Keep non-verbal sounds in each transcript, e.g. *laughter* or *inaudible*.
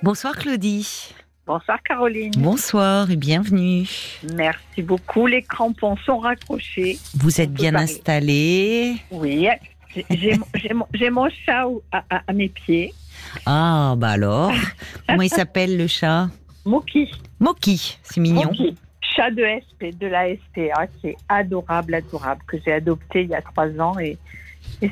Bonsoir Claudie. Bonsoir Caroline. Bonsoir et bienvenue. Merci beaucoup. Les crampons sont raccrochés. Vous êtes bien installée Oui. J'ai mon, chat à, mes pieds. Ah, bah alors. Comment il s'appelle le chat? Moki. Moki, c'est mignon. Moki. Chat de SP, de la SPA, qui est adorable, adorable, que j'ai adopté il y a trois ans et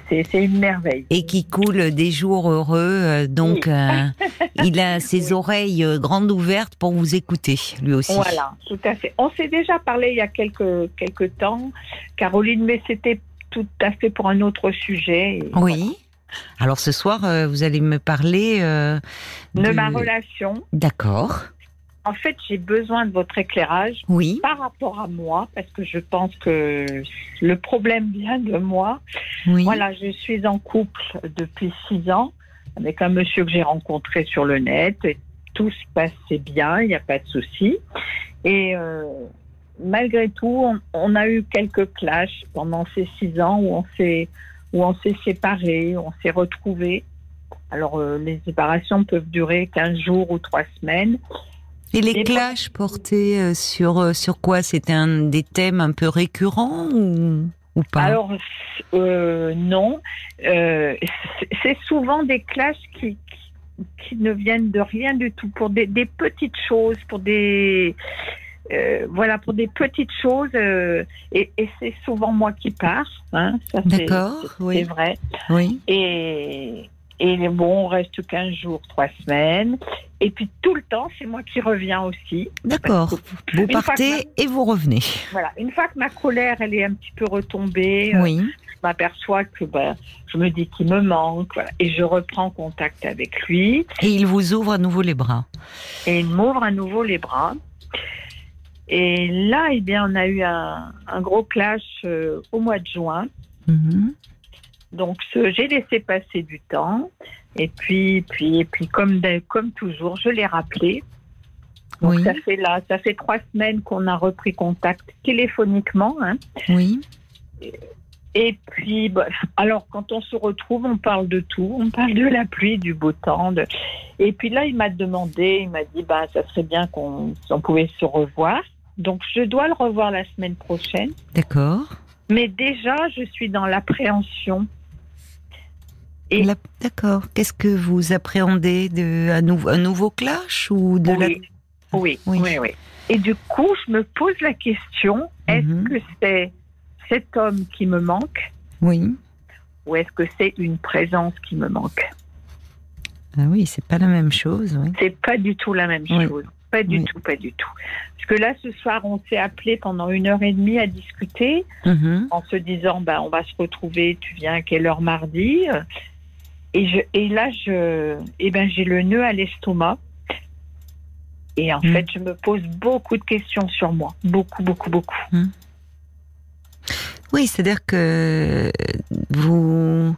c'est une merveille. Et qui coule des jours heureux, euh, donc euh, *laughs* il a ses oreilles euh, grandes ouvertes pour vous écouter, lui aussi. Voilà, tout à fait. On s'est déjà parlé il y a quelques, quelques temps, Caroline, mais c'était tout à fait pour un autre sujet. Oui. Alors ce soir, vous allez me parler de ma relation. D'accord en fait, j'ai besoin de votre éclairage oui. par rapport à moi, parce que je pense que le problème vient de moi. Voilà, je suis en couple depuis six ans avec un monsieur que j'ai rencontré sur le net. Et tout se passait bien, il n'y a pas de souci. Et euh, malgré tout, on, a eu quelques clashs pendant ces six ans où on s'est où on s'est séparés, on s'est retrouvés. Alors, euh, les séparations peuvent durer 15 jours ou trois semaines. Et les clashs portés euh, sur, euh, sur quoi? C'était un des thèmes un peu récurrents ou, ou pas? Alors, euh, non. c'est souvent des clashs qui, qui, ne viennent de rien du tout, pour des, des petites choses, pour des. voilà, pour des petites choses, et, et c'est souvent moi qui pars. Hein, D'accord, oui. C'est vrai. Oui. Et, et bon, on reste 15 jours, 3 semaines. Et puis tout le temps, c'est moi qui reviens aussi. D'accord. Vous partez et vous revenez. Voilà. Une fois que ma colère, elle est un petit peu retombée, euh, je m'aperçois que ben, je me dis qu'il me manque. Voilà, et je reprends contact avec lui. Et il vous ouvre à nouveau les bras. Et il m'ouvre à nouveau les bras. Et là, eh bien, on a eu un, gros clash euh, au mois de juin. Mm donc j'ai laissé passer du temps et puis puis et puis comme comme toujours, je l'ai rappelé. Donc ça fait là, ça fait trois semaines qu'on a repris contact téléphoniquement. Hein. Oui. Et, puis, bah, alors quand on se retrouve, on parle de tout. On parle de la pluie, du beau temps. Et puis là, il m'a demandé, il m'a dit, bah, ça serait bien qu'on pouvait se revoir. Donc je dois le revoir la semaine prochaine. D'accord. Mais déjà, je suis dans l'appréhension D'accord. Qu'est-ce que vous appréhendez de un, nouveau clash ou de oui. oui. oui, oui, Et du coup, je me pose la question est-ce mhm. que c'est cet homme qui me manque Oui. Ou est-ce que c'est une présence qui me manque? Ah oui, c'est pas la même chose. Oui. C'est pas du tout la même chose. Pas du tout, pas du tout. Parce que là, ce soir, on s'est appelé pendant une heure et demie à discuter mhm. en se disant, ben, on va se retrouver, tu viens à quelle heure mardi? Et, je, et là, je, eh ben, j'ai le nœud à l'estomac. Et en hmm. fait, je me pose beaucoup de questions sur moi. Beaucoup, beaucoup, beaucoup. Hmm. Oui, c'est-à-dire que vous,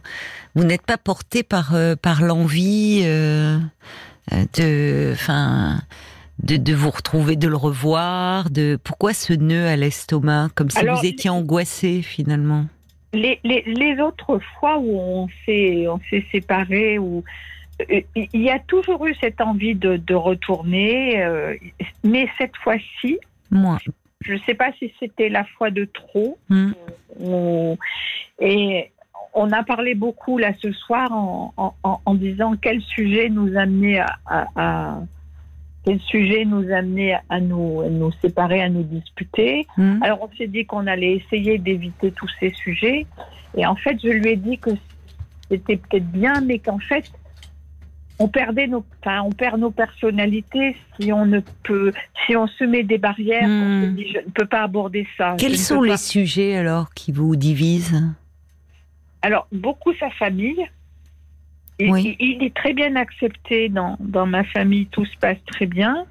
vous n'êtes pas porté par, euh, par l'envie euh, de, enfin, de, de, vous retrouver, de le revoir. De pourquoi ce nœud à l'estomac, comme si vous étiez angoissé finalement? Les, les, les, autres fois où on s'est on s'est séparés où euh, il y a toujours eu cette envie de, de retourner, euh, mais cette fois-ci, moi, je ne sais pas si c'était la fois de trop. Hmm. et on a parlé beaucoup là ce soir en, en, en disant quel sujet nous amenait à, à quel sujet nous amenait à nous, nous séparer, à nous disputer. Hmm. Alors on s'est dit qu'on allait essayer d'éviter tous ces sujets. Et en fait, je lui ai dit que c'était peut-être bien, mais qu'en fait, on perdait nos, enfin, on perd nos personnalités si on ne peut, si on se met des barrières. On se hmm. dit, je ne peux pas aborder ça. Quels sont les sujets alors qui vous divisent? Alors beaucoup sa famille. Il, est très bien accepté dans, dans ma famille, tout se passe très bien.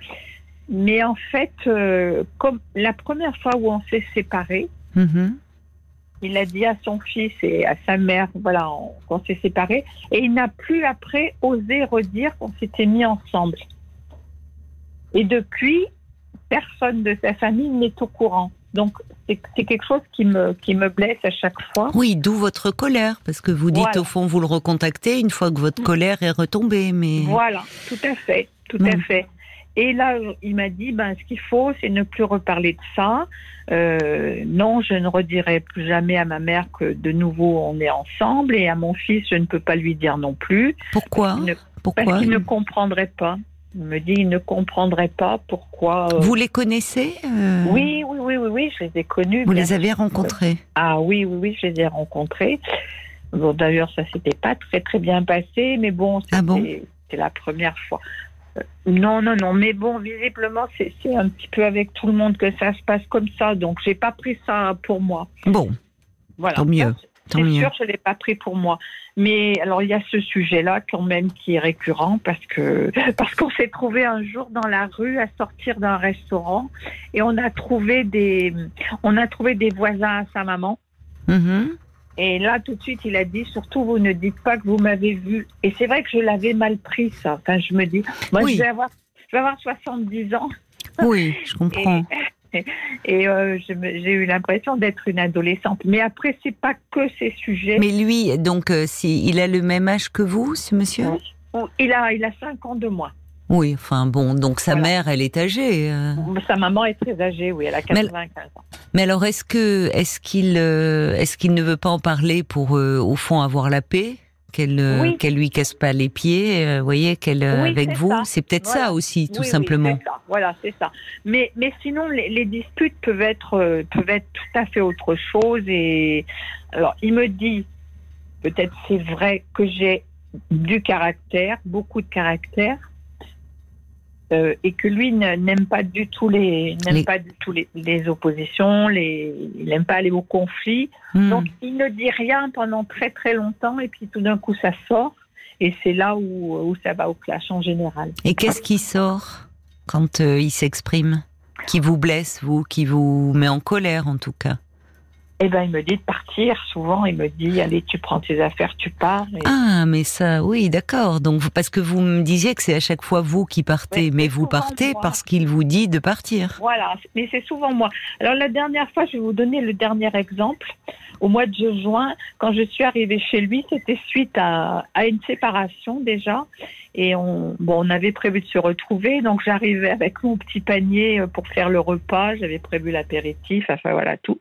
Mais en fait, euh, comme la première fois où on s'est séparés, mm-hmm. il a dit à son fils et à sa mère, voilà, qu'on s'est séparés, et il n'a plus après osé redire qu'on s'était mis ensemble. Et depuis, personne de sa famille n'est au courant. Donc, c'est quelque chose qui me, qui me blesse à chaque fois. Oui, d'où votre colère, parce que vous dites au fond, vous le recontactez une fois que votre colère est retombée. Mais... Voilà, tout à fait. tout à fait. Et là, il m'a dit, ben, ce qu'il faut, c'est ne plus reparler de ça. Euh, non, je ne redirai plus jamais à ma mère que de nouveau on est ensemble, et à mon fils, je ne peux pas lui dire non plus. Pourquoi Parce qu'il ne, comprendrait pas. Il me dit, il ne comprendrait pas pourquoi. Euh, Vous les connaissez euh oui, oui, oui, oui, oui, je les ai connus. Vous les avez rencontrés Ah oui, oui, oui, je les ai rencontrés. Bon, d'ailleurs, ça s'était pas très très bien passé, mais bon, ah c'était la première fois. Euh, non, non, non, mais bon, visiblement, c'est un petit peu avec tout le monde que ça se passe comme ça, donc j'ai pas pris ça pour moi. Bon, voilà. tant mieux. C'est sûr, je l'ai pas pris pour moi. Mais alors, il y a ce sujet-là quand même qui est récurrent parce que *laughs* parce qu'on s'est trouvé un jour dans la rue à sortir d'un restaurant et on a trouvé des on a trouvé des voisins à sa maman. Mm-hmm. Et là, tout de suite, il a dit surtout, vous ne dites pas que vous m'avez vu. Et c'est vrai que je l'avais mal pris, ça. Enfin, je me dis, moi, je, vais avoir, je vais avoir 70 ans. Oui, je comprends. Et, *laughs* euh, j'ai eu l'impression d'être une adolescente. Mais après, c'est pas que ces sujets. Mais lui, donc, euh, si, il a le même âge que vous, ce monsieur? Il a, il a 5 ans de moins. Oui, enfin bon, donc sa mère, elle est âgée. Euh. Sa maman est très âgée, oui, elle a 95 ans. Mais alors, est-ce que, est-ce qu'il, est-ce qu'il ne veut pas en parler pour, au fond, avoir la paix? Qu'elle, qu'elle lui casse pas les pieds, vous voyez, qu'elle avec vous, c'est peut-être ça aussi, tout simplement. Ça. Voilà, c'est ça. Mais, mais sinon, les, les, disputes peuvent être, peuvent être tout à fait autre chose. Et alors, il me dit, peut-être c'est vrai que j'ai du caractère, beaucoup de caractère euh, et que lui n'aime pas du tout les n'aime pas du tout les, les, oppositions, les, il n'aime pas aller au conflit. Hmm. Donc il ne dit rien pendant très très longtemps et puis tout d'un coup ça sort et c'est là où, où ça va au clash en général. Et qu'est-ce qui sort quand euh, il s'exprime? Qui vous blesse vous? Qui vous met en colère en tout cas? Eh ben, il me dit de partir. Souvent, il me dit, allez, tu prends tes affaires, tu pars. Ah, mais ça, oui, d'accord. Donc, parce que vous me disiez que c'est à chaque fois vous qui partez, mais vous partez parce qu'il vous dit de partir. Voilà, mais c'est souvent moi. Alors, la dernière fois, je vais vous donner le dernier exemple. Au mois de juin, quand je suis arrivée chez lui, c'était suite à, à une séparation déjà. Et on, bon, on avait prévu de se retrouver, donc j'arrivais avec mon petit panier pour faire le repas. J'avais prévu l'apéritif, enfin voilà tout.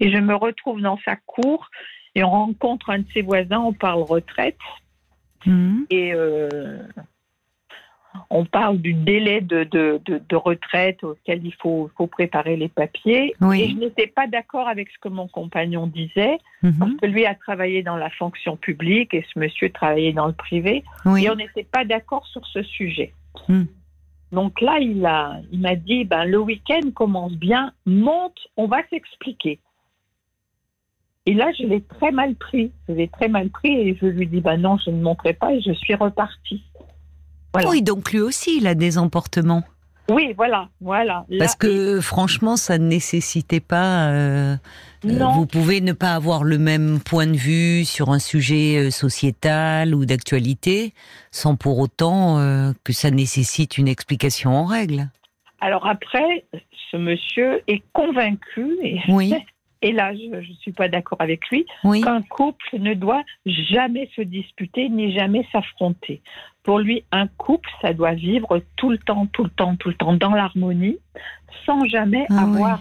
Et je me retrouve dans sa cour et on rencontre un de ses voisins, on parle retraite. Mhm. Et euh, on parle du délai de, de, de, retraite auquel il faut, faut préparer les papiers. Et je n'étais pas d'accord avec ce que mon compagnon disait, mhm. parce que lui a travaillé dans la fonction publique et ce monsieur travaillait dans le privé. Et on n'était pas d'accord sur ce sujet. Mhm. Donc là, il m'a dit, ben, le week-end commence bien, monte, on va s'expliquer. Et là, je l'ai très mal pris. Je l'ai très mal pris et je lui dis, bah non, je ne monterai pas et je suis repartie. Oui, donc lui aussi, il a des emportements. Oui, voilà, voilà. Parce que franchement, ça ne nécessitait pas. Euh, euh, vous pouvez ne pas avoir le même point de vue sur un sujet euh, sociétal ou d'actualité, sans pour autant que ça nécessite une explication en règle. Alors après, ce monsieur est convaincu, et oui. *laughs* et là je ne suis pas d'accord avec lui, qu'un couple ne doit jamais se disputer ni jamais s'affronter. Pour lui, un couple, ça doit vivre tout le temps, tout le temps, tout le temps dans l'harmonie, sans jamais ah avoir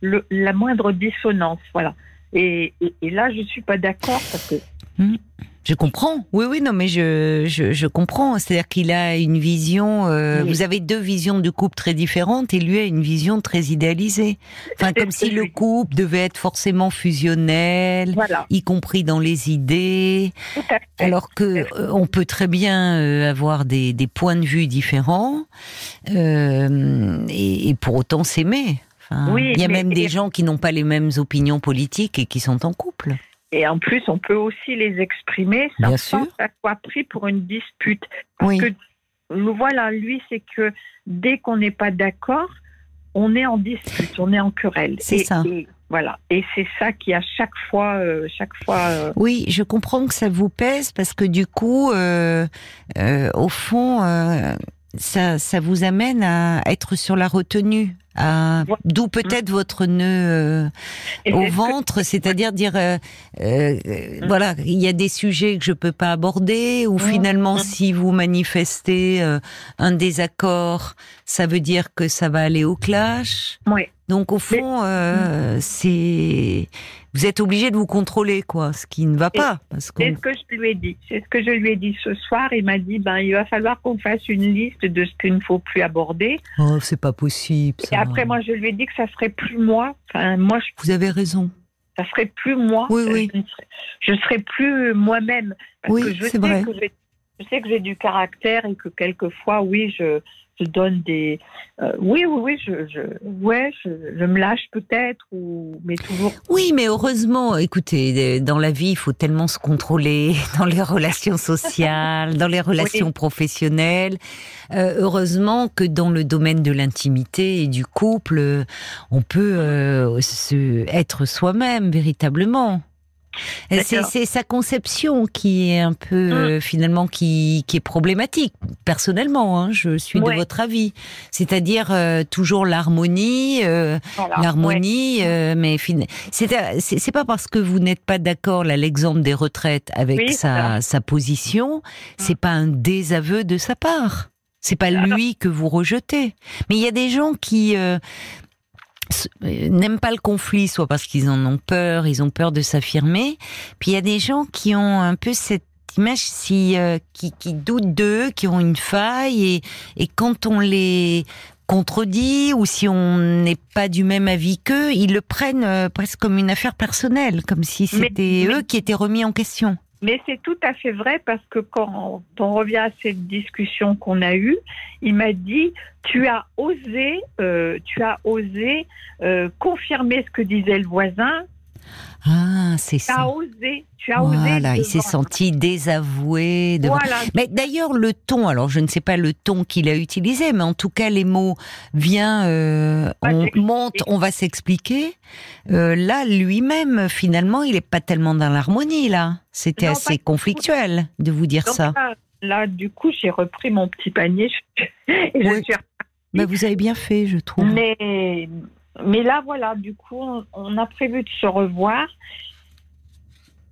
le, la moindre dissonance. Voilà. Et, et, là, je ne suis pas d'accord parce que hmm. Je comprends. Oui, oui, non, mais je, je, je comprends. C'est-à-dire qu'il a une vision. Euh, vous avez deux visions de couple très différentes et lui a une vision très idéalisée. Enfin, comme si le couple devait être forcément fusionnel, y compris dans les idées. Alors que euh, on peut très bien euh, avoir des, des, points de vue différents euh, et, et, pour autant s'aimer. Enfin, oui, il y a même des gens qui n'ont pas les mêmes opinions politiques et qui sont en couple. Et en plus, on peut aussi les exprimer sans que ça soit pris pour une dispute. Parce que voilà, lui, c'est que dès qu'on n'est pas d'accord, on est en dispute, on est en querelle. C'est ça. voilà, et c'est ça qui à chaque fois, euh, chaque fois. Euh, oui, je comprends que ça vous pèse parce que du coup, euh, au fond, ça, ça vous amène à être sur la retenue D'où peut-être votre nœud euh, au ventre, c'est-à-dire dire, euh, euh, voilà, il y a des sujets que je peux pas aborder, ou finalement, si vous manifestez un désaccord, ça veut dire que ça va aller au clash. Oui. Donc au fond, c'est vous êtes obligé de vous contrôler, quoi, ce qui ne va pas. C'est ce que je lui ai dit. C'est ce que je lui ai dit ce soir. Il m'a dit, ben, il va falloir qu'on fasse une liste de ce qu'il ne faut plus aborder. Oh, c'est pas possible. Et après, moi, je lui ai dit que ça serait plus moi. Enfin, moi, je... Vous avez raison. Ça serait plus moi. Oui, oui. Je ne serais, plus moi-même. Oui, c'est vrai. je sais que j'ai du caractère et que quelquefois, oui, je, je donne des. Euh, oui, oui, oui, je, je, ouais, je, je me lâche peut-être, ou mais toujours. Oui, mais heureusement, écoutez, dans la vie, il faut tellement se contrôler *laughs* dans les relations sociales, dans les relations professionnelles. Euh, heureusement que dans le domaine de l'intimité et du couple, on peut euh, se, être soi-même véritablement. C'est sa conception qui est un peu hum. euh, finalement qui, qui est problématique. Personnellement, hein, je suis de votre avis. C'est-à-dire euh, toujours l'harmonie, euh, l'harmonie, mais c'est pas parce que vous n'êtes pas d'accord là l'exemple des retraites avec sa, sa position, hum. c'est pas un désaveu de sa part. C'est pas lui que vous rejetez. Mais il y a des gens qui euh, n'aiment pas le conflit, soit parce qu'ils en ont peur, ils ont peur de s'affirmer. Puis il y a des gens qui ont un peu cette image si, euh, qui, qui, doutent d'eux, qui ont une faille, et, et quand on les contredit ou si on n'est pas du même avis qu'eux, ils le prennent euh, presque comme une affaire personnelle, comme si c'était eux qui étaient remis en question. Mais c'est tout à fait vrai parce que quand on revient à cette discussion qu'on a eue, il m'a dit tu as osé, euh, tu as osé euh, confirmer ce que disait le voisin ah, c'est ça. Tu as osé. Tu as voilà, il s'est senti désavoué. Mais d'ailleurs, le ton, alors je ne sais pas le ton qu'il a utilisé, mais en tout cas, les mots viens, euh, on monte, on va s'expliquer. Euh, là, lui-même, finalement, il n'est pas tellement dans l'harmonie, là. C'était assez conflictuel de vous dire ça. Là, du coup, j'ai repris mon petit panier. *laughs* et je suis mais vous avez bien fait, je trouve. Mais mais là, voilà, du coup, on, a prévu de se revoir.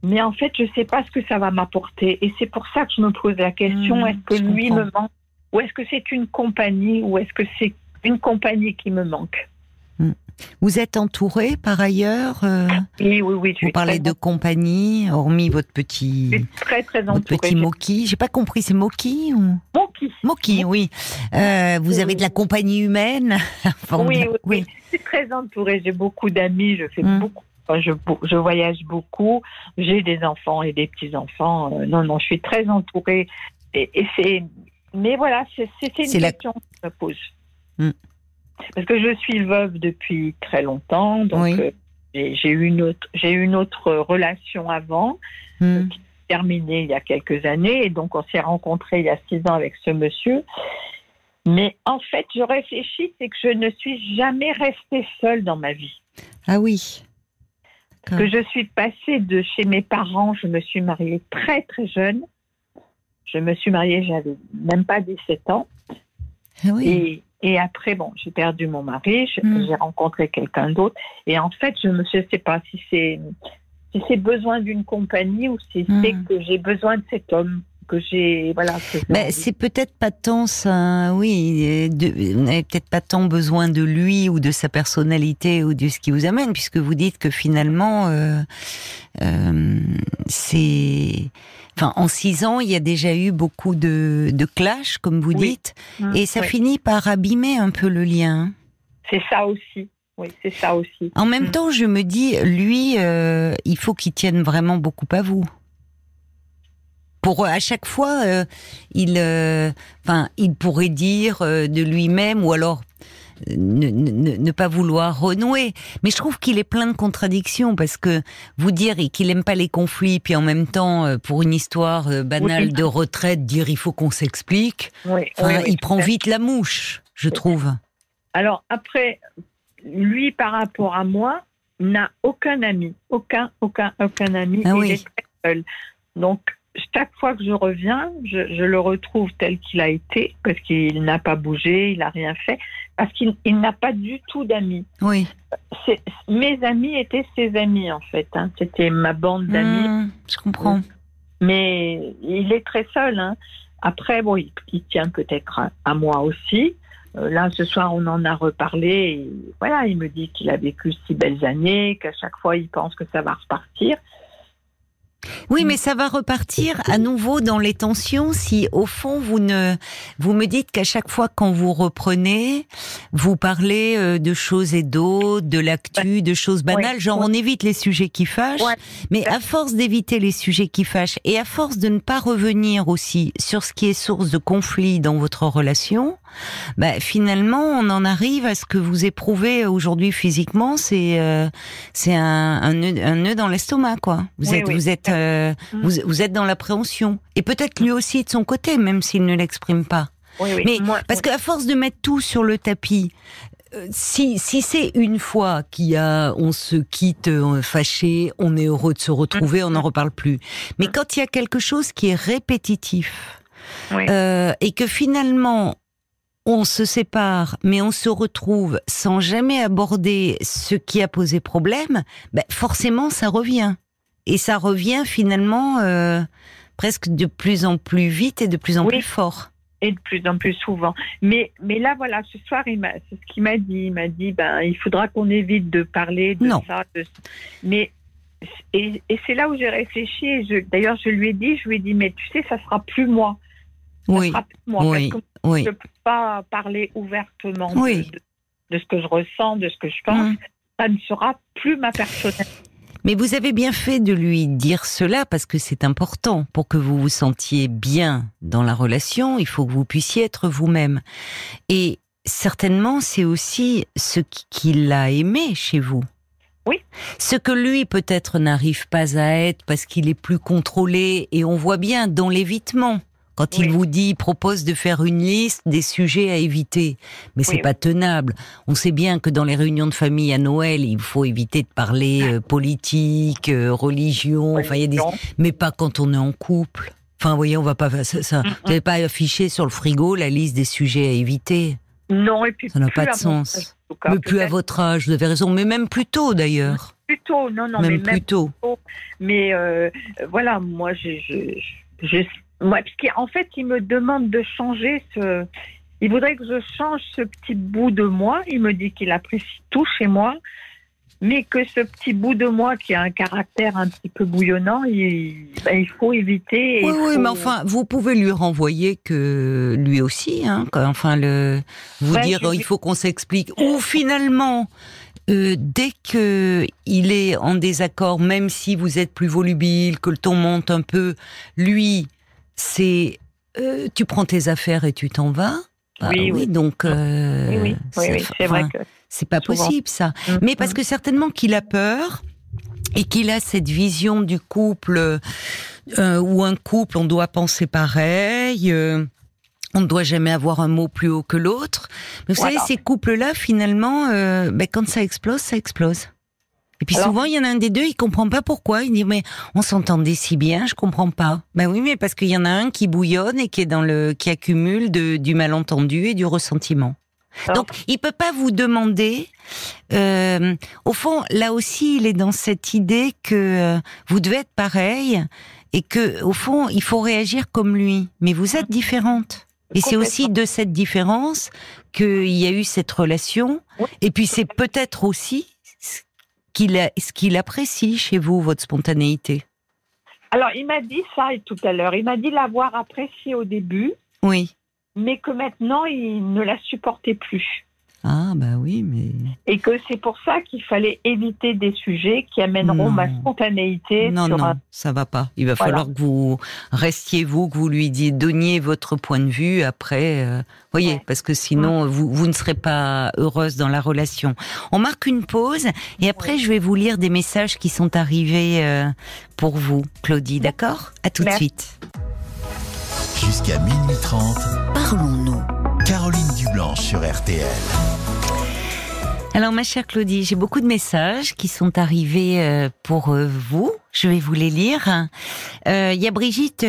Mais en fait, je ne sais pas ce que ça va m'apporter. Et c'est pour ça que je me pose la question, mmh, est-ce que lui me manque? Ou est-ce que c'est une compagnie? Ou est-ce que c'est une compagnie qui me manque? Vous êtes entouré par ailleurs euh, Oui, oui, oui. Vous parlez de compagnie, hormis votre petit, très, très votre petit Moki. J'ai pas compris, c'est Moki ou Moki. Moki, oui. Euh, vous avez de la compagnie humaine. *laughs* oui, oui, oui. Je suis très entourée. J'ai beaucoup d'amis. Je fais hmm. beaucoup. Je, je, voyage beaucoup. J'ai des enfants et des petits enfants. Euh, non, non, je suis très entourée. Et, c'est. Mais voilà, c'est une question que je me pose. Hmm. Parce que je suis veuve depuis très longtemps, donc euh, j'ai eu une autre, j'ai une autre relation avant, hmm. euh, qui s'est terminée il y a quelques années, et donc on s'est rencontrés il y a six ans avec ce monsieur. Mais en fait, je réfléchis, c'est que je ne suis jamais restée seule dans ma vie. Ah oui. Que je suis passée de chez mes parents, je me suis mariée très très jeune. Je me suis mariée, j'avais même pas 17 ans. Ah oui. Et après, bon, j'ai perdu mon mari, j'ai rencontré quelqu'un d'autre. Et en fait, je ne sais pas si c'est si c'est besoin d'une compagnie ou si c'est hmm. que j'ai besoin de cet homme que j'ai voilà. Mais c'est peut-être pas tant ça, oui, de, vous n'avez peut-être pas tant besoin de lui ou de sa personnalité ou de ce qui vous amène, puisque vous dites que finalement, euh, euh, c'est Enfin, en six ans, il y a déjà eu beaucoup de, de clash, comme vous dites, mmh, et ça finit par abîmer un peu le lien. C'est ça aussi. Oui, c'est ça aussi. En même mmh. temps, je me dis, lui, euh, il faut qu'il tienne vraiment beaucoup à vous. Pour à chaque fois, euh, il, euh, enfin, il pourrait dire de lui-même, ou alors ne, ne, pas vouloir renouer. Mais je trouve qu'il est plein de contradictions parce que vous dire qu'il aime pas les conflits, puis en même temps, euh, pour une histoire euh, banale de retraite, dire il faut qu'on s'explique, il prend vite la mouche, je trouve. Alors après, lui par rapport à moi, n'a aucun ami, aucun, aucun, aucun ami. Ah il est très seul. Donc chaque fois que je reviens, je, le retrouve tel qu'il a été, parce qu'il n'a pas bougé, il n'a rien fait. parce qu'il n'a pas du tout d'amis. Oui. Mes amis étaient ses amis, en fait. Hein. C'était ma bande d'amis. Mmh, je comprends. Mais il est très seul. Hein. Après, bon, il, tient peut-être à, moi aussi. Euh, là, ce soir, on en a reparlé. Et voilà, il me dit qu'il a vécu six belles années, qu'à chaque fois, il pense que ça va repartir. Oui, mais ça va repartir à nouveau dans les tensions si, au fond, vous ne, vous me dites qu'à chaque fois quand vous reprenez, vous parlez euh, de choses et d'autres, de l'actu, de choses banales, genre on évite les sujets qui fâchent, mais à force d'éviter les sujets qui fâchent et à force de ne pas revenir aussi sur ce qui est source de conflit dans votre relation, bah, finalement, on en arrive à ce que vous éprouvez aujourd'hui physiquement, c'est euh, c'est un, un, nœud, un, nœud, dans l'estomac, quoi. Vous êtes vous êtes euh, vous, vous, êtes dans l'appréhension et peut-être lui aussi de son côté, même s'il ne l'exprime pas. Mais parce qu'à force de mettre tout sur le tapis, euh, si, si c'est une fois qu'il y a, on se quitte fâché, on est heureux de se retrouver, on n'en mm. reparle plus. Mais mm. quand il y a quelque chose qui est répétitif, euh, et que finalement on se sépare, mais on se retrouve sans jamais aborder ce qui a posé problème, ben forcément ça revient. Et ça revient finalement euh, presque de plus en plus vite et de plus en plus fort. Et de plus en plus souvent. Mais, mais là, voilà, ce soir, c'est ce qu'il m'a dit. Il m'a dit, ben, il faudra qu'on évite de parler de ça. Mais et, c'est là où j'ai réfléchi. D'ailleurs, je lui ai dit, je lui ai dit, mais tu sais, ça sera plus moi. oui. moi. Oui. Oui. Je ne peux pas parler ouvertement de, ce que je ressens, de ce que je pense. Mmh. Ça ne sera plus ma personnalité. Mais vous avez bien fait de lui dire cela parce que c'est important pour que vous vous sentiez bien dans la relation. Il faut que vous puissiez être vous-même. Et certainement, c'est aussi ce qu'il a aimé chez vous. Oui. Ce que lui peut-être n'arrive pas à être parce qu'il est plus contrôlé et on voit bien dans l'évitement. Quand il vous dit, propose de faire une liste des sujets à éviter, mais c'est pas tenable. On sait bien que dans les réunions de famille à Noël, il faut éviter de parler euh, politique, euh, religion, enfin il y a des, mais pas quand on est en couple. Enfin, vous voyez, on va pas ça. Vous n'avez pas affiché sur le frigo la liste des sujets à éviter. Non, et puis ça n'a pas de sens. mais plus à votre âge, vous avez raison, mais même plus tôt d'ailleurs. Plus tôt, non, non, même mais plus tôt. Mais euh, voilà, moi, je, je, je Ouais, en fait, il me demande de changer ce. Il voudrait que je change ce petit bout de moi. Il me dit qu'il apprécie tout chez moi, mais que ce petit bout de moi qui a un caractère un petit peu bouillonnant, il, ben, il faut éviter. Oui, oui, mais enfin, vous pouvez lui renvoyer que lui aussi, hein, enfin, le, vous dire il faut qu'on s'explique. Ou finalement. Euh, dès que il est en désaccord, même si vous êtes plus volubile, que le ton monte un peu, lui, c'est euh, tu prends tes affaires et tu t'en vas. Bah oui, oui, donc euh, oui, c'est vrai que c'est pas possible ça. Mm, Mais parce mm. que certainement qu'il a peur et qu'il a cette vision du couple euh, où un couple on doit penser pareil. Euh, on ne doit jamais avoir un mot plus haut que l'autre. Mais vous savez, ces couples-là, finalement, euh, ben, quand ça explose, ça explose. Et puis souvent, il y en a un des deux, il comprend pas pourquoi. Il dit mais on s'entendait si bien, je comprends pas. Ben oui, mais parce qu'il y en a un qui bouillonne et qui est dans le qui accumule de, du malentendu et du ressentiment. Donc, il peut pas vous demander. Euh, au fond, là aussi, il est dans cette idée que euh, vous devez être pareil et que, au fond, il faut réagir comme lui. Mais vous êtes différente. Et c'est aussi de cette différence qu'il y a eu cette relation. Et puis c'est peut-être aussi ce qu'il apprécie chez vous, votre spontanéité? Alors, il m'a dit ça tout à l'heure. Il m'a dit l'avoir apprécié au début. Oui. Mais que maintenant, il ne la supportait plus. Ah, bah oui, mais. Et que c'est pour ça qu'il fallait éviter des sujets qui amèneront ma spontanéité. Non, non, ça va pas. Il va falloir que vous restiez vous, que vous lui donniez votre point de vue après. Euh, voyez, parce que sinon, vous, vous ne serez pas heureuse dans la relation. On marque une pause et après, je vais vous lire des messages qui sont arrivés euh, pour vous, Claudie, d'accord? À tout de suite. Jusqu'à minuit 30, parlons-nous. Caroline Dublanche sur RTL. Alors ma chère Claudie, j'ai beaucoup de messages qui sont arrivés euh, pour euh, vous. Je vais vous les lire. Euh, il y a Brigitte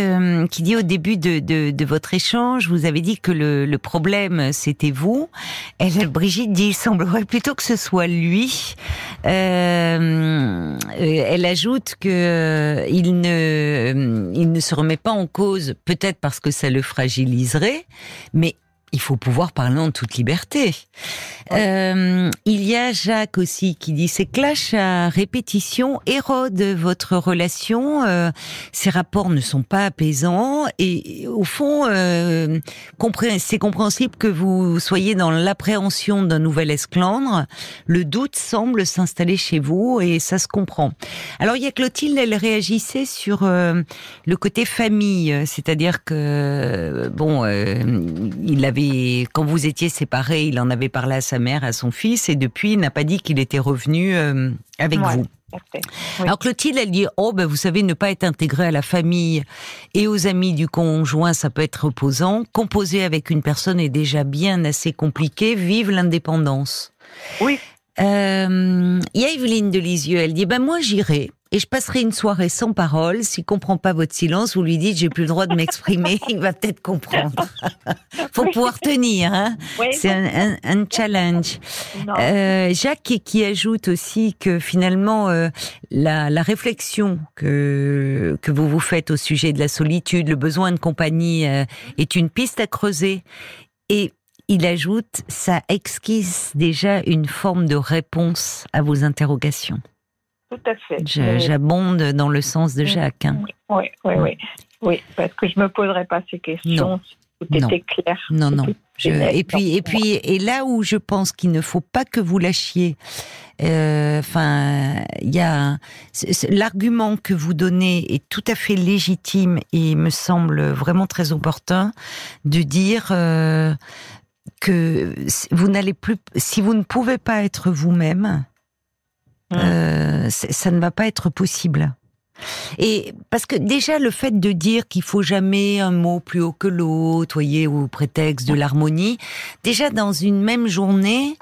qui dit au début de, votre échange, vous avez dit que le, problème c'était vous. Elle, Brigitte dit, il semblerait plutôt que ce soit lui. Elle ajoute que il ne, il ne se remet pas en cause, peut-être parce que ça le fragiliserait, mais il faut pouvoir parler en toute liberté. Euh, il y a Jacques aussi qui dit ces clashs à répétition érodent votre relation. Euh, ces rapports ne sont pas apaisants et au fond, euh, c'est compréhensible que vous soyez dans l'appréhension d'un nouvel esclandre. Le doute semble s'installer chez vous et ça se comprend. Alors il y a Clotilde, elle réagissait sur euh, le côté famille, c'est-à-dire que bon, il avait quand vous étiez séparés, il en avait parlé à sa mère, à son fils, et depuis, il n'a pas dit qu'il était revenu euh, avec vous. Alors Clotilde, elle dit oh ben vous savez ne pas être intégré à la famille et aux amis du conjoint ça peut être reposant. Composer avec une personne est déjà bien assez compliqué. Vive l'indépendance. Oui. Euh, il y a Evelyne de Lisieux, elle dit ben moi j'irai et je passerai une soirée sans parole. S'il comprend pas votre silence, vous lui dites j'ai plus le droit de m'exprimer. *laughs* il va peut-être comprendre. *laughs* Faut pouvoir tenir. Hein C'est un, un, challenge. Euh, Jacques qui, ajoute aussi que finalement euh, la, la, réflexion que que vous vous faites au sujet de la solitude, le besoin de compagnie euh, est une piste à creuser. Et il ajoute, ça exquise déjà une forme de réponse à vos interrogations. Tout à fait. J'abonde dans le sens de Jacques. Hein. Oui, oui, oui, oui. parce que je ne me poserai pas ces questions. Tout était clair. Non, non. Et puis, et puis, et là où je pense qu'il ne faut pas que vous lâchiez, euh, enfin, il y a l'argument que vous donnez est tout à fait légitime et me semble vraiment très opportun de dire euh, que vous n'allez plus, si vous ne pouvez pas être vous-même, euh, ça ne va pas être possible. Et parce que déjà le fait de dire qu'il faut jamais un mot plus haut que l'autre, voyez, au prétexte de l'harmonie, déjà dans une même journée,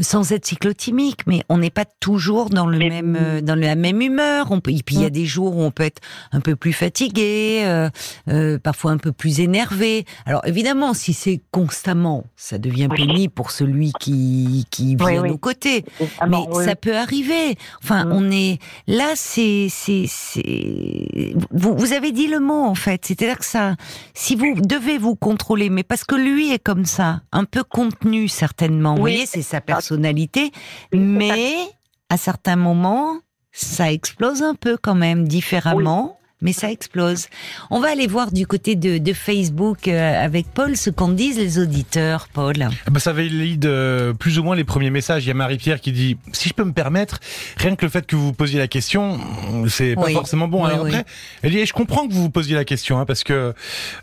sans être cyclotimique, mais on n'est pas toujours dans le même euh, dans la même humeur. On peut, et puis il y a mm. des jours où on peut être un peu plus fatigué, euh, euh, parfois un peu plus énervé. Alors évidemment, si c'est constamment, ça devient pénible pour celui qui qui vient oui, côtés. Mais ça peut arriver. Enfin, mm. on est là. C'est c'est c'est. Vous vous avez dit le mot en fait. C'est-à-dire que ça, si vous devez vous contrôler, mais parce que lui est comme ça, un peu contenu certainement. Vous voyez, c'est sa personne personnalité, mais à certains moments, ça explose un peu quand même, différemment. Mais ça explose. On va aller voir du côté de, Facebook euh, avec Paul ce qu'en disent les auditeurs, Paul. Ah bah ça valide euh, plus ou moins les premiers messages. Il y a Marie-Pierre qui dit si je peux me permettre, rien que le fait que vous vous posiez la question, c'est pas forcément bon. Alors après, elle dit je comprends que vous vous posiez la question hein, parce que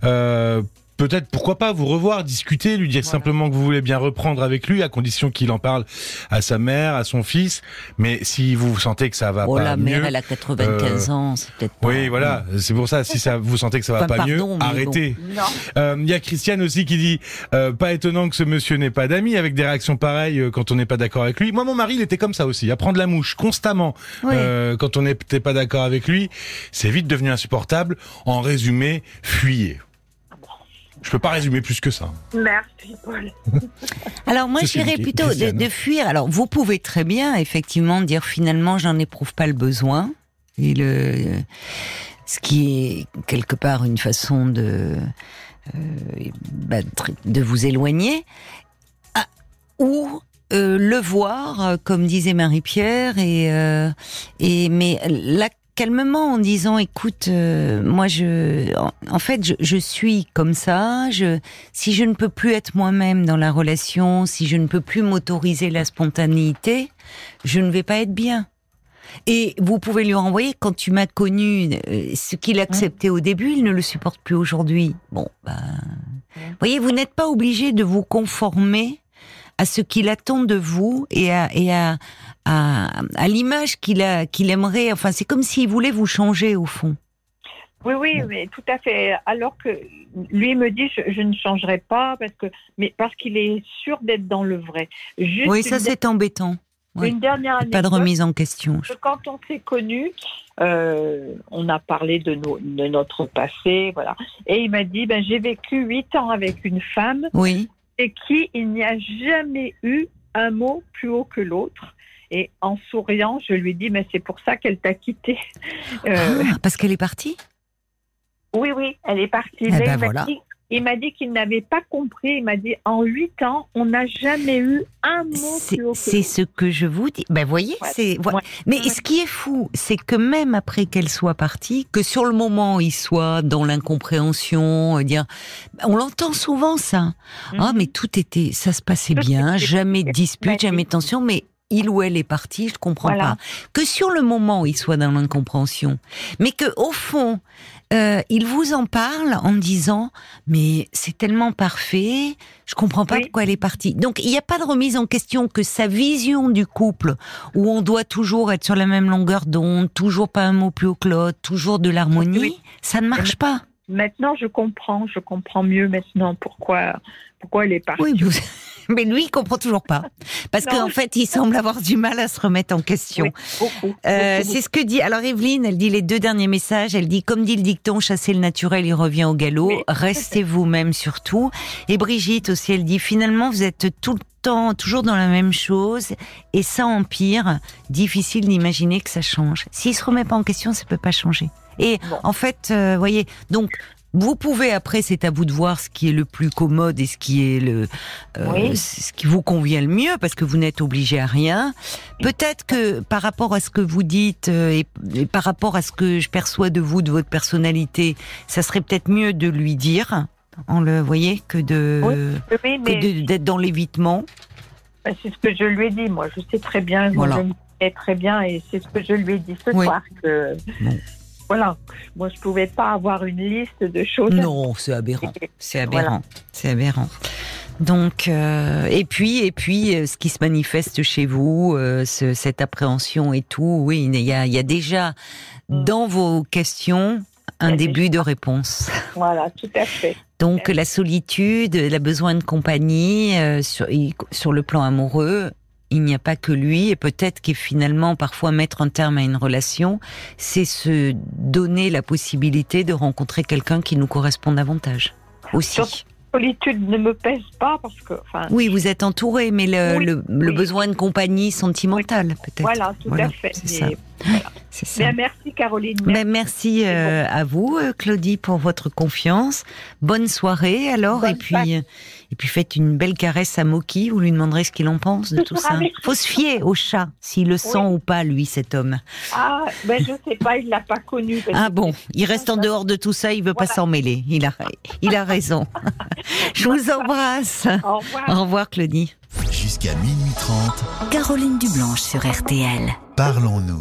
euh, peut-être pourquoi pas vous revoir, discuter, lui dire simplement que vous voulez bien reprendre avec lui, à condition qu'il en parle à sa mère, à son fils. Mais si vous sentez que ça va oh, pas la mieux, mère, elle a 95 euh, ans, c'est peut-être. Oui, voilà, c'est pour ça. Si ça, vous sentez que ça va pas mieux, arrêtez. Il euh, y a Christiane aussi qui dit euh, pas étonnant que ce monsieur n'ait pas d'amis avec des réactions pareilles euh, quand on n'est pas d'accord avec lui. Moi, mon mari, il était comme ça aussi, à prendre la mouche constamment euh, quand on n'était pas d'accord avec lui. C'est vite devenu insupportable. En résumé, fuyez. Je peux pas résumer plus que ça. Merci, Paul. *laughs* Alors moi, je dirais plutôt de, fuir. Alors vous pouvez très bien, effectivement, dire finalement, j'en éprouve pas le besoin. Et le, ce qui est quelque part une façon de euh, bah, de vous éloigner, ah, ou euh, le voir, comme disait Marie-Pierre, et, euh, et mais la calmement en disant écoute euh, moi je en, fait je, je, suis comme ça. Je si je ne peux plus être moi-même dans la relation si je ne peux plus m'autoriser la spontanéité je ne vais pas être bien. Et vous pouvez lui renvoyer quand tu m'as connu euh, ce qu'il acceptait au début il ne le supporte plus aujourd'hui. Bon ben voyez vous n'êtes pas obligé de vous conformer à ce qu'il attend de vous et à, et à, à, à l'image qu'il a, qu'il aimerait. Enfin, c'est comme s'il voulait vous changer au fond. Oui, oui, mais tout à fait. Alors que lui me dit, je, ne changerai pas parce que, mais parce qu'il est sûr d'être dans le vrai. oui, ça c'est embêtant. Une dernière anecdote. Pas de remise en question. Quand on s'est connus, euh, on a parlé de, de, notre passé, voilà. Et il m'a dit, ben, j'ai vécu huit ans avec une femme. Oui. Et qui, il n'y a jamais eu un mot plus haut que l'autre. Et en souriant, je lui dis, mais c'est pour ça qu'elle t'a quitté. Euh, ah, parce qu'elle est partie? Oui, oui, elle est partie. Eh ben voilà. Il m'a dit qu'il n'avait pas compris. Il m'a dit en huit ans, on n'a jamais eu un mot C'est ce que je vous dis. Ben voyez, c'est. Mais ce qui est fou, c'est que même après qu'elle soit partie, que sur le moment il soit dans l'incompréhension, euh, dire, on l'entend souvent ça. Ah, mhm. mais tout était, ça se passait bien, jamais de dispute, jamais de tension, mais il ou elle est parti, je comprends pas. Que sur le moment, il soit dans l'incompréhension, mais que au fond, euh, il vous en parle en disant mais c'est tellement parfait, je comprends pas pourquoi elle est partie. Donc il n'y a pas de remise en question que sa vision du couple où on doit toujours être sur la même longueur d'onde, toujours pas un mot plus haut que l'autre, toujours de l'harmonie, ça ne marche pas. Maintenant, je comprends, je comprends mieux maintenant pourquoi pourquoi elle est partie. Oui, *laughs* mais lui, il comprend toujours pas. Parce qu'en fait, il semble avoir du mal à se remettre en question. Euh, c'est ce que dit. Alors, Evelyne, elle dit les deux derniers messages. Elle dit, comme dit le dicton, chasser le naturel, il revient au galop. *laughs* Restez vous-même surtout. Et Brigitte aussi, elle dit, finalement, vous êtes tout le temps, toujours dans la même chose. Et ça empire. Difficile d'imaginer que ça change. S'il se remet pas en question, ça peut pas changer. Et en fait, euh, voyez, donc vous pouvez après, c'est à vous de voir ce qui est le plus commode et ce qui est le, euh, ce qui vous convient le mieux, parce que vous n'êtes obligé à rien. Peut-être que par rapport à ce que vous dites euh, et, par rapport à ce que je perçois de vous, de votre personnalité, ça serait peut-être mieux de lui dire, en le voyez, que de d'être dans l'évitement. Bah, c'est ce que je lui ai dit. Moi, je sais très bien. Voilà. Je me sais très bien, et c'est ce que je lui ai dit ce soir que voilà, moi je pouvais pas avoir une liste de choses. Non, c'est aberrant. C'est aberrant. C'est aberrant. Donc, euh, et puis, et puis, euh, ce qui se manifeste chez vous, euh, cette appréhension et tout, oui, il y a, il y a déjà mm. dans vos questions un début de réponse. Voilà, tout à fait. Donc, la solitude, le besoin de compagnie sur, sur le plan amoureux, il n'y a pas que lui, et peut-être que finalement, parfois, mettre un terme à une relation, c'est se donner la possibilité de rencontrer quelqu'un qui nous correspond davantage. Aussi solitude ne me pèse pas parce que. Oui, vous êtes entouré, mais le, le, besoin de compagnie sentimentale, peut-être. Voilà, tout à fait. *gasps* Ça. Ben, merci Caroline. Ben, merci, euh, à vous, euh, Claudie, pour votre confiance. Bonne soirée alors, et puis et puis faites une belle caresse à Moki. Vous lui demanderez ce qu'il en pense de tout ça. Faut se fier au chat, s'il le sent ou pas, lui, cet homme. Ah, ben je sais pas, il l'a pas connu. Ah bon, il reste en dehors de tout ça, il veut pas s'en mêler. Il a, il a raison. *laughs* je vous embrasse. Au revoir. Au revoir, Claudie. Jusqu'à minuit 30. Caroline Dublanche sur RTL. Parlons-nous.